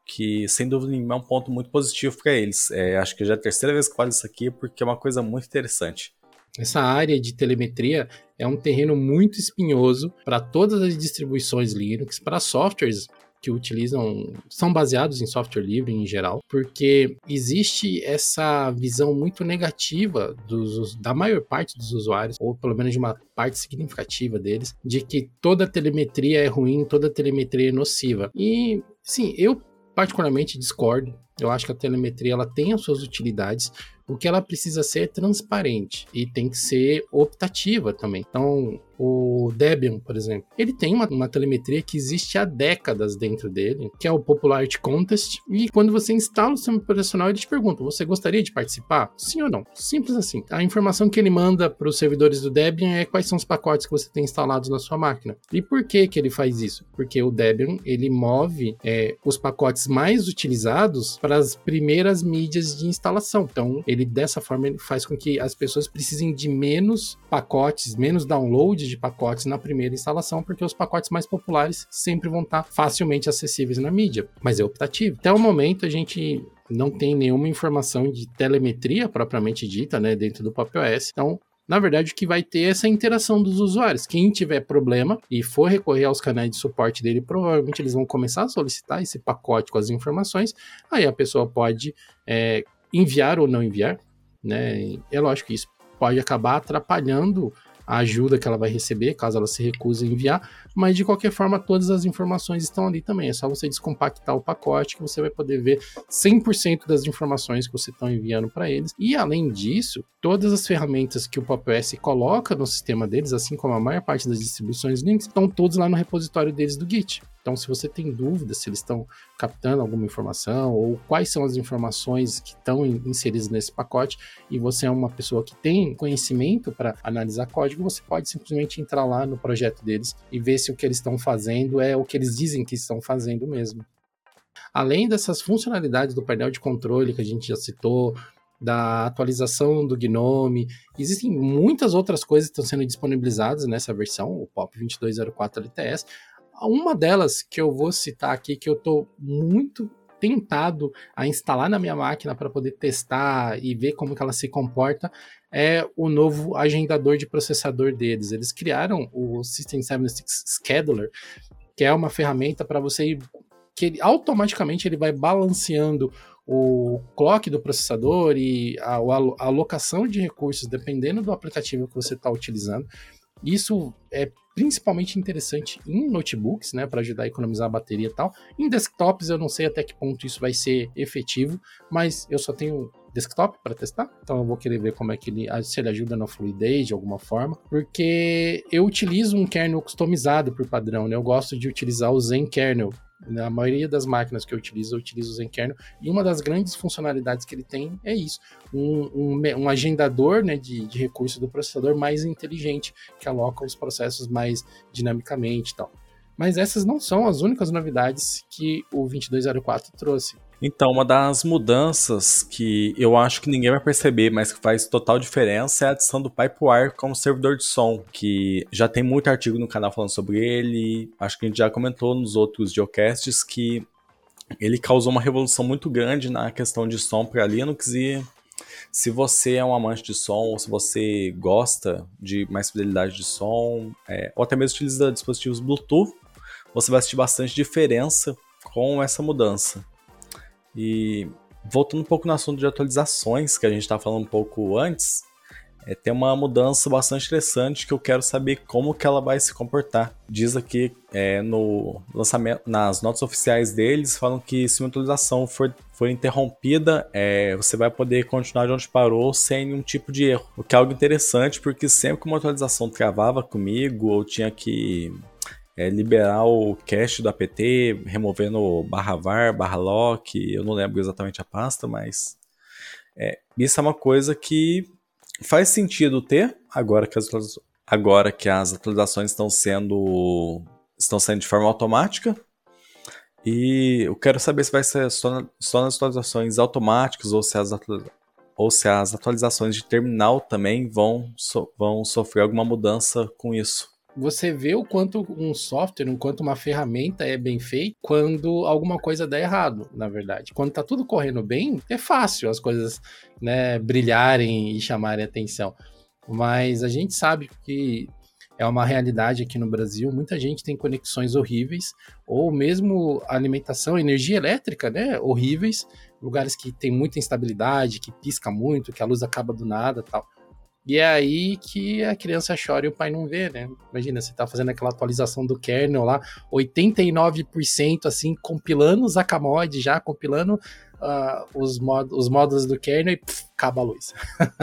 B: Que, sem dúvida nenhuma, é um ponto muito positivo para eles. É, acho que já é a terceira vez que falo isso aqui, porque é uma coisa muito interessante.
A: Essa área de telemetria é um terreno muito espinhoso para todas as distribuições Linux, para softwares que utilizam, são baseados em software livre em geral, porque existe essa visão muito negativa dos, da maior parte dos usuários, ou pelo menos de uma parte significativa deles, de que toda telemetria é ruim, toda telemetria é nociva. E, sim, eu particularmente discordo. Eu acho que a telemetria ela tem as suas utilidades, o que ela precisa ser transparente e tem que ser optativa também. Então, o Debian, por exemplo, ele tem uma, uma, telemetria que existe há décadas dentro dele, que é o Popularity Contest, e quando você instala o sistema operacional, ele te pergunta: você gostaria de participar? Sim ou não? Simples assim. A informação que ele manda para os servidores do Debian é quais são os pacotes que você tem instalados na sua máquina. E por que que ele faz isso? Porque o Debian ele move é, os pacotes mais utilizados para as primeiras mídias de instalação. Então, ele dessa forma ele faz com que as pessoas precisem de menos pacotes, menos download de pacotes na primeira instalação, porque os pacotes mais populares sempre vão estar facilmente acessíveis na mídia, mas é optativo. Até o momento a gente não tem nenhuma informação de telemetria propriamente dita, né, dentro do PopOS. Então, na verdade, o que vai ter é essa interação dos usuários. Quem tiver problema e for recorrer aos canais de suporte dele, provavelmente eles vão começar a solicitar esse pacote com as informações. Aí a pessoa pode é, enviar ou não enviar, né? É lógico que isso pode acabar atrapalhando a ajuda que ela vai receber, caso ela se recuse a enviar, mas de qualquer forma todas as informações estão ali também. É só você descompactar o pacote que você vai poder ver 100% das informações que você está enviando para eles. E além disso, todas as ferramentas que o PopOS coloca no sistema deles, assim como a maior parte das distribuições Linux, estão todos lá no repositório deles do Git. Então, se você tem dúvidas se eles estão captando alguma informação ou quais são as informações que estão inseridas nesse pacote e você é uma pessoa que tem conhecimento para analisar código, você pode simplesmente entrar lá no projeto deles e ver se o que eles estão fazendo é o que eles dizem que estão fazendo mesmo. Além dessas funcionalidades do painel de controle que a gente já citou, da atualização do Gnome. Existem muitas outras coisas que estão sendo disponibilizadas nessa versão, o POP 2204 LTS, uma delas que eu vou citar aqui, que eu estou muito tentado a instalar na minha máquina para poder testar e ver como que ela se comporta, é o novo agendador de processador deles. Eles criaram o System 76 Scheduler, que é uma ferramenta para você que ele, automaticamente ele vai balanceando o clock do processador e a, a alocação de recursos dependendo do aplicativo que você está utilizando. Isso é principalmente interessante em notebooks, né, para ajudar a economizar a bateria e tal. Em desktops eu não sei até que ponto isso vai ser efetivo, mas eu só tenho desktop para testar, então eu vou querer ver como é que ele se ele ajuda na fluidez de alguma forma, porque eu utilizo um kernel customizado por padrão, né? Eu gosto de utilizar o Zen kernel, na maioria das máquinas que eu utilizo, eu utilizo o Zenkernel, e uma das grandes funcionalidades que ele tem é isso, um, um, um agendador né, de, de recursos do processador mais inteligente, que aloca os processos mais dinamicamente e tal. Mas essas não são as únicas novidades que o 2204 trouxe.
B: Então, uma das mudanças que eu acho que ninguém vai perceber, mas que faz total diferença é a adição do Pipewire como servidor de som, que já tem muito artigo no canal falando sobre ele. Acho que a gente já comentou nos outros geocasts que ele causou uma revolução muito grande na questão de som para Linux e se você é um amante de som ou se você gosta de mais fidelidade de som, é, ou até mesmo utiliza dispositivos Bluetooth, você vai sentir bastante diferença com essa mudança. E voltando um pouco no assunto de atualizações, que a gente estava falando um pouco antes, é, tem uma mudança bastante interessante que eu quero saber como que ela vai se comportar. Diz aqui é, no lançamento, nas notas oficiais deles, falam que se uma atualização for, for interrompida, é, você vai poder continuar de onde parou sem nenhum tipo de erro. O que é algo interessante, porque sempre que uma atualização travava comigo, ou tinha que é, liberar o cache do apt, removendo barra var, barra lock, eu não lembro exatamente a pasta, mas é, isso é uma coisa que faz sentido ter, agora que as, agora que as atualizações estão sendo, estão sendo de forma automática. E eu quero saber se vai ser só, só nas atualizações automáticas ou se as, ou se as atualizações de terminal também vão, so, vão sofrer alguma mudança com isso
A: você vê o quanto um software, o quanto uma ferramenta é bem feita quando alguma coisa dá errado, na verdade. Quando tá tudo correndo bem, é fácil as coisas né, brilharem e chamarem atenção. Mas a gente sabe que é uma realidade aqui no Brasil. Muita gente tem conexões horríveis, ou mesmo alimentação, energia elétrica, né? Horríveis, lugares que tem muita instabilidade, que pisca muito, que a luz acaba do nada tal. E é aí que a criança chora e o pai não vê, né? Imagina, você tá fazendo aquela atualização do kernel lá, 89% assim, compilando os Akamod já, compilando uh, os, mod os módulos do kernel e pff, acaba a luz.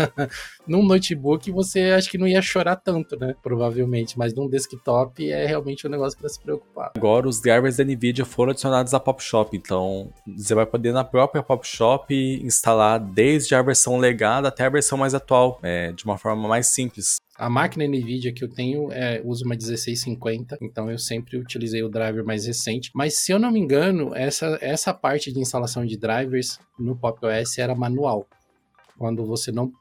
A: num notebook você acha que não ia chorar tanto, né? Provavelmente, mas num desktop é realmente um negócio para se preocupar.
B: Agora os drivers da Nvidia foram adicionados à PopShop, então você vai poder na própria PopShop instalar desde a versão legada até a versão mais atual, é, de uma forma mais simples.
A: A máquina NVIDIA que eu tenho é, usa uma 1650, então eu sempre utilizei o driver mais recente. Mas se eu não me engano, essa, essa parte de instalação de drivers no Pop OS era manual. Quando você não.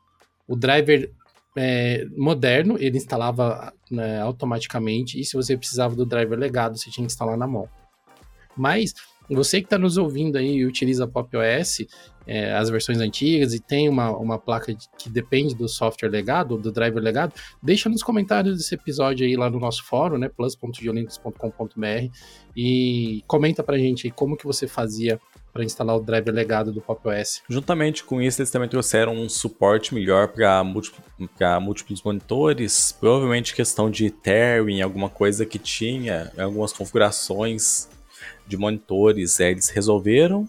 A: O driver é, moderno, ele instalava né, automaticamente, e se você precisava do driver legado, você tinha que instalar na mão. Mas você que está nos ouvindo aí e utiliza Pop OS, é, as versões antigas e tem uma, uma placa de, que depende do software legado, do driver legado, deixa nos comentários desse episódio aí lá no nosso fórum, né, plus.geolinux.com.br e comenta pra gente aí como que você fazia para instalar o driver legado do Pop OS.
B: Juntamente com isso, eles também trouxeram um suporte melhor para múltiplos monitores, provavelmente questão de tearing, alguma coisa que tinha, algumas configurações de monitores, é, eles resolveram.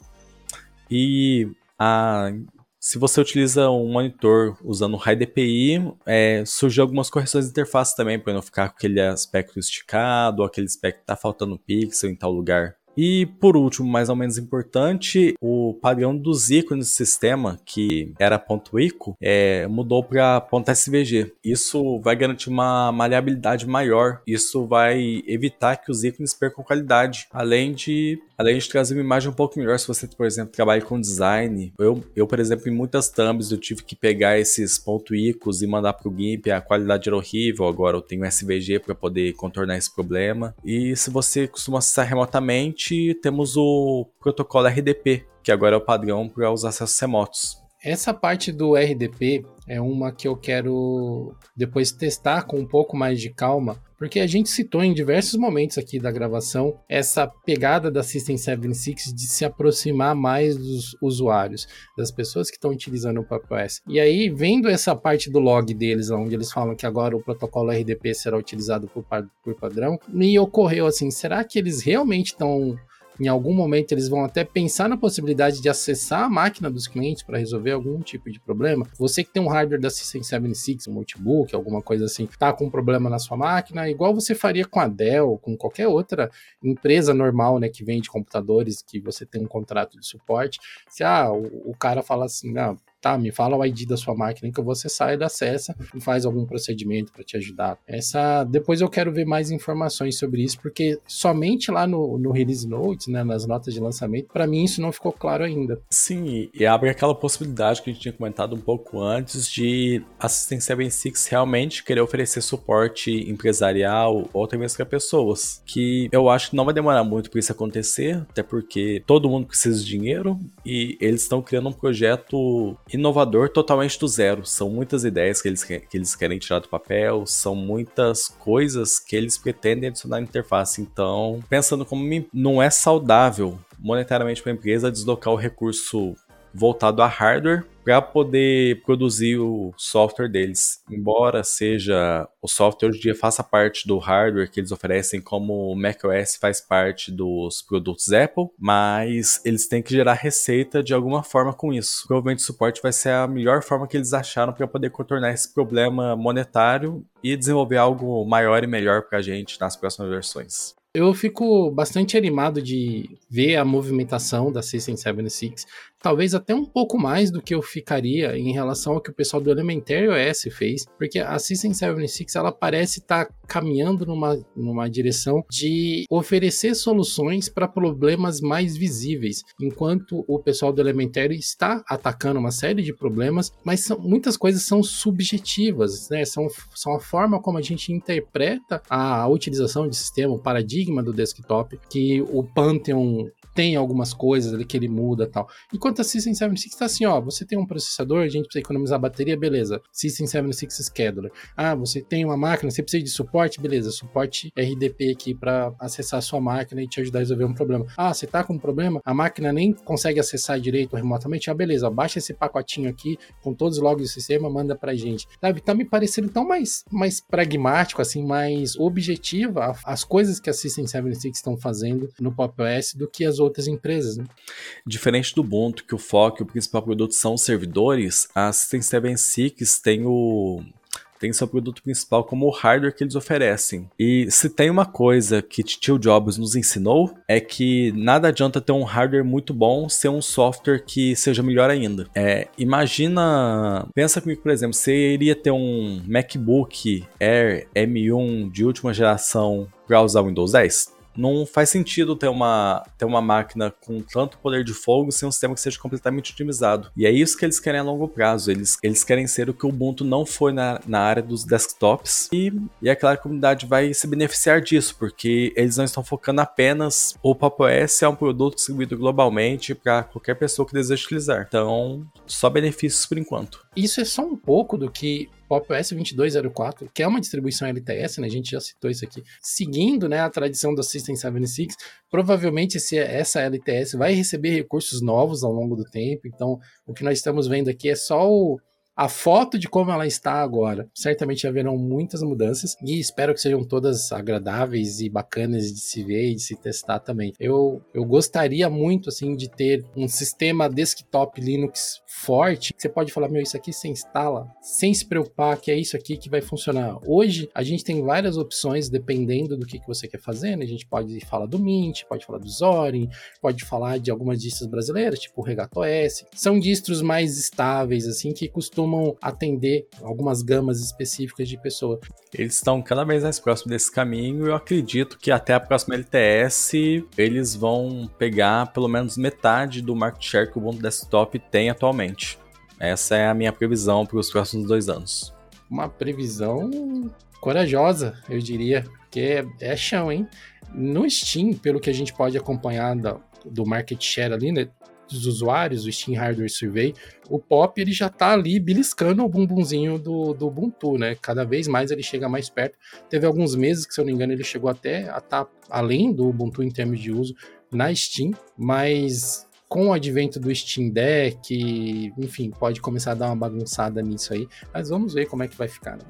B: E a, se você utiliza um monitor usando High DPI, é, surgiu algumas correções de interface também, para não ficar com aquele aspecto esticado, ou aquele aspecto que está faltando pixel em tal lugar. E por último, mais ou menos importante, o padrão dos ícones do sistema, que era .ico, é, mudou para .svg. Isso vai garantir uma maleabilidade maior. Isso vai evitar que os ícones percam qualidade, além de além de trazer uma imagem um pouco melhor se você, por exemplo, trabalha com design. Eu, eu por exemplo, em muitas thumbs eu tive que pegar esses ponto icos e mandar para o GIMP, a qualidade era horrível, agora eu tenho SVG para poder contornar esse problema. E se você costuma acessar remotamente, temos o protocolo RDP, que agora é o padrão para os acessos remotos.
A: Essa parte do RDP é uma que eu quero depois testar com um pouco mais de calma, porque a gente citou em diversos momentos aqui da gravação essa pegada da System 76 de se aproximar mais dos usuários, das pessoas que estão utilizando o PopOS. E aí, vendo essa parte do log deles, onde eles falam que agora o protocolo RDP será utilizado por, por padrão, me ocorreu assim, será que eles realmente estão em algum momento eles vão até pensar na possibilidade de acessar a máquina dos clientes para resolver algum tipo de problema. Você que tem um hardware da System76, um notebook, alguma coisa assim, tá com um problema na sua máquina, igual você faria com a Dell, com qualquer outra empresa normal, né, que vende computadores, que você tem um contrato de suporte. Se ah, o, o cara fala assim, ah, tá, me fala o ID da sua máquina que eu vou acessar, acessa e faz algum procedimento para te ajudar. Essa, depois eu quero ver mais informações sobre isso, porque somente lá no, no release notes, né, nas notas de lançamento, para mim isso não ficou claro ainda.
B: Sim, e abre aquela possibilidade que a gente tinha comentado um pouco antes de assistência 76 realmente querer oferecer suporte empresarial ou até mesmo para pessoas, que eu acho que não vai demorar muito para isso acontecer, até porque todo mundo precisa de dinheiro e eles estão criando um projeto inovador totalmente do zero. São muitas ideias que eles, que eles querem tirar do papel, são muitas coisas que eles pretendem adicionar na interface. Então, pensando como não é saudável monetariamente para a empresa deslocar o recurso voltado a hardware para poder produzir o software deles. Embora seja o software hoje em dia faça parte do hardware que eles oferecem, como o macOS faz parte dos produtos Apple, mas eles têm que gerar receita de alguma forma com isso. Provavelmente o suporte vai ser a melhor forma que eles acharam para poder contornar esse problema monetário e desenvolver algo maior e melhor para a gente nas próximas versões.
A: Eu fico bastante animado de ver a movimentação da System 76 talvez até um pouco mais do que eu ficaria em relação ao que o pessoal do Elementary OS fez, porque a System 76 ela parece estar tá caminhando numa, numa direção de oferecer soluções para problemas mais visíveis, enquanto o pessoal do Elementary está atacando uma série de problemas, mas são, muitas coisas são subjetivas, né? São, são a forma como a gente interpreta a utilização de sistema, o paradigma do desktop, que o Pantheon tem algumas coisas ali que ele muda tal. Enquanto a System 76 tá assim, ó, você tem um processador, a gente precisa economizar bateria, beleza. System 76 Scheduler. Ah, você tem uma máquina, você precisa de suporte, beleza. Suporte RDP aqui para acessar a sua máquina e te ajudar a resolver um problema. Ah, você tá com um problema, a máquina nem consegue acessar direito remotamente, ah, beleza, baixa esse pacotinho aqui com todos os logs do sistema, manda pra gente. Sabe, tá me parecendo tão mais, mais pragmático, assim, mais objetiva as coisas que a System 76 estão fazendo no Pop OS do que as outras empresas. Né?
B: Diferente do Ubuntu, que o foco e o principal produto são os servidores, a System 76 tem o tem seu produto principal como o hardware que eles oferecem. E se tem uma coisa que Steve Jobs nos ensinou, é que nada adianta ter um hardware muito bom ser um software que seja melhor ainda. É, imagina, pensa comigo, por exemplo, você iria ter um MacBook Air M1 de última geração para usar o Windows 10? Não faz sentido ter uma, ter uma máquina com tanto poder de fogo sem um sistema que seja completamente otimizado. E é isso que eles querem a longo prazo. Eles, eles querem ser o que o Ubuntu não foi na, na área dos desktops. E, e é claro que a comunidade vai se beneficiar disso, porque eles não estão focando apenas. O Pop OS é um produto distribuído globalmente para qualquer pessoa que deseja utilizar. Então, só benefícios por enquanto.
A: Isso é só um pouco do que Pop OS 2204, que é uma distribuição LTS, né? A gente já citou isso aqui. Seguindo, né, a tradição do System 76, provavelmente esse, essa LTS vai receber recursos novos ao longo do tempo. Então, o que nós estamos vendo aqui é só o a foto de como ela está agora. Certamente haverão muitas mudanças e espero que sejam todas agradáveis e bacanas de se ver e de se testar também. Eu, eu gostaria muito assim de ter um sistema desktop Linux forte. Você pode falar, meu, isso aqui você instala sem se preocupar que é isso aqui que vai funcionar. Hoje a gente tem várias opções dependendo do que, que você quer fazer. Né? A gente pode falar do Mint, pode falar do Zorin, pode falar de algumas distros brasileiras, tipo o Regato S. São distros mais estáveis assim que costumam costumam atender algumas gamas específicas de pessoa.
B: Eles estão cada vez mais próximos desse caminho e eu acredito que até a próxima LTS eles vão pegar pelo menos metade do market share que o Ubuntu Desktop tem atualmente. Essa é a minha previsão para os próximos dois anos.
A: Uma previsão corajosa, eu diria, porque é, é chão, hein? No Steam, pelo que a gente pode acompanhar do, do market share ali, né, dos usuários, o Steam Hardware Survey, o Pop ele já tá ali beliscando o bumbumzinho do, do Ubuntu, né? Cada vez mais ele chega mais perto. Teve alguns meses que, se eu não me engano, ele chegou até a estar tá além do Ubuntu em termos de uso na Steam, mas com o advento do Steam Deck, enfim, pode começar a dar uma bagunçada nisso aí, mas vamos ver como é que vai ficar. Né?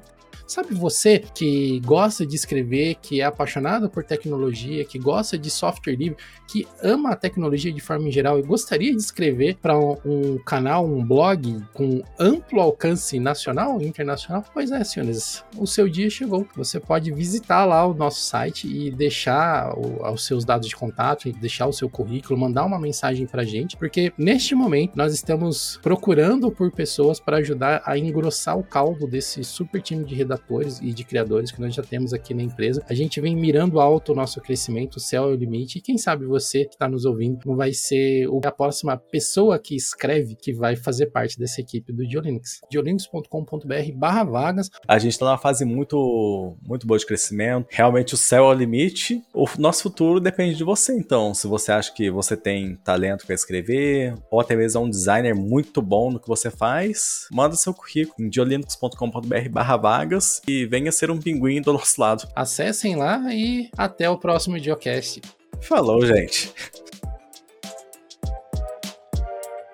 A: Sabe você que gosta de escrever, que é apaixonado por tecnologia, que gosta de software livre, que ama a tecnologia de forma em geral e gostaria de escrever para um, um, canal, um blog com amplo alcance nacional e internacional? Pois é, senhores, o seu dia chegou. Você pode visitar lá o nosso site e deixar o, os seus dados de contato, deixar o seu currículo, mandar uma mensagem para gente, porque neste momento nós estamos procurando por pessoas para ajudar a engrossar o caldo desse super time de redatores e de criadores que nós já temos aqui na empresa. A gente vem mirando alto o nosso crescimento, o céu é o limite, e quem sabe você que está nos ouvindo não vai ser a próxima pessoa que escreve que vai fazer parte dessa equipe do Diolinux. diolinux.com.br barra vagas.
B: A gente está numa fase muito, muito boa de crescimento. Realmente o céu é o limite. O nosso futuro depende de você, então. Se você acha que você tem talento para escrever, ou até mesmo é um designer muito bom no que você faz, manda seu currículo em diolinux.com.br barra vagas e venha ser um pinguim do nosso lado.
A: Acessem lá e até o próximo Diocast.
B: Falou, gente.